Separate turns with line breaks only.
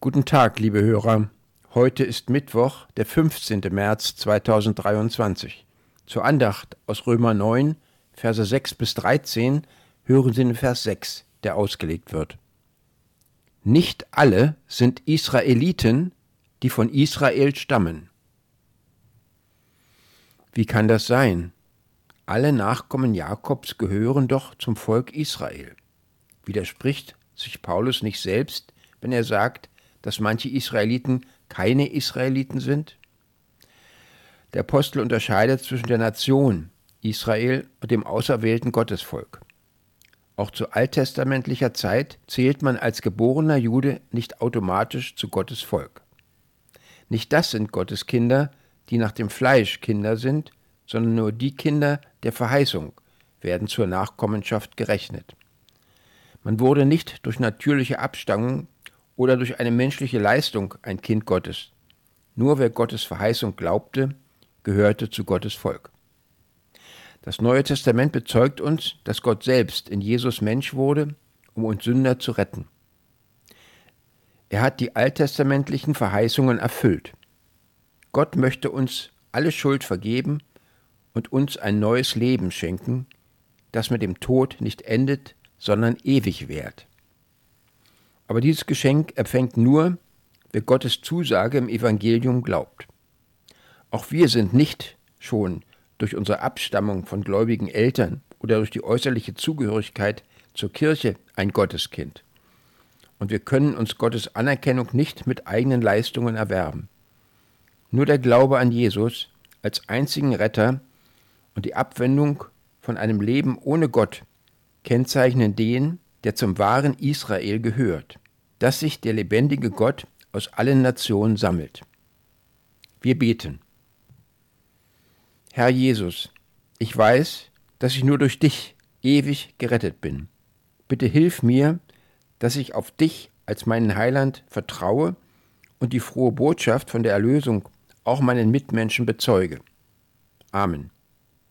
Guten Tag, liebe Hörer. Heute ist Mittwoch, der 15. März 2023. Zur Andacht aus Römer 9, Verse 6 bis 13 hören Sie den Vers 6, der ausgelegt wird. Nicht alle sind Israeliten, die von Israel stammen. Wie kann das sein? Alle Nachkommen Jakobs gehören doch zum Volk Israel. Widerspricht sich Paulus nicht selbst, wenn er sagt, dass manche Israeliten keine Israeliten sind? Der Apostel unterscheidet zwischen der Nation Israel und dem auserwählten Gottesvolk. Auch zu alttestamentlicher Zeit zählt man als geborener Jude nicht automatisch zu Gottes Volk. Nicht das sind Gottes Kinder, die nach dem Fleisch Kinder sind, sondern nur die Kinder der Verheißung werden zur Nachkommenschaft gerechnet. Man wurde nicht durch natürliche Abstammung oder durch eine menschliche Leistung ein Kind Gottes. Nur wer Gottes Verheißung glaubte, gehörte zu Gottes Volk. Das Neue Testament bezeugt uns, dass Gott selbst in Jesus Mensch wurde, um uns Sünder zu retten. Er hat die alttestamentlichen Verheißungen erfüllt. Gott möchte uns alle Schuld vergeben und uns ein neues Leben schenken, das mit dem Tod nicht endet, sondern ewig währt. Aber dieses Geschenk empfängt nur, wer Gottes Zusage im Evangelium glaubt. Auch wir sind nicht schon durch unsere Abstammung von gläubigen Eltern oder durch die äußerliche Zugehörigkeit zur Kirche ein Gotteskind. Und wir können uns Gottes Anerkennung nicht mit eigenen Leistungen erwerben. Nur der Glaube an Jesus als einzigen Retter und die Abwendung von einem Leben ohne Gott kennzeichnen den, der zum wahren Israel gehört, dass sich der lebendige Gott aus allen Nationen sammelt. Wir beten. Herr Jesus, ich weiß, dass ich nur durch dich ewig gerettet bin. Bitte hilf mir, dass ich auf dich als meinen Heiland vertraue und die frohe Botschaft von der Erlösung auch meinen Mitmenschen bezeuge. Amen.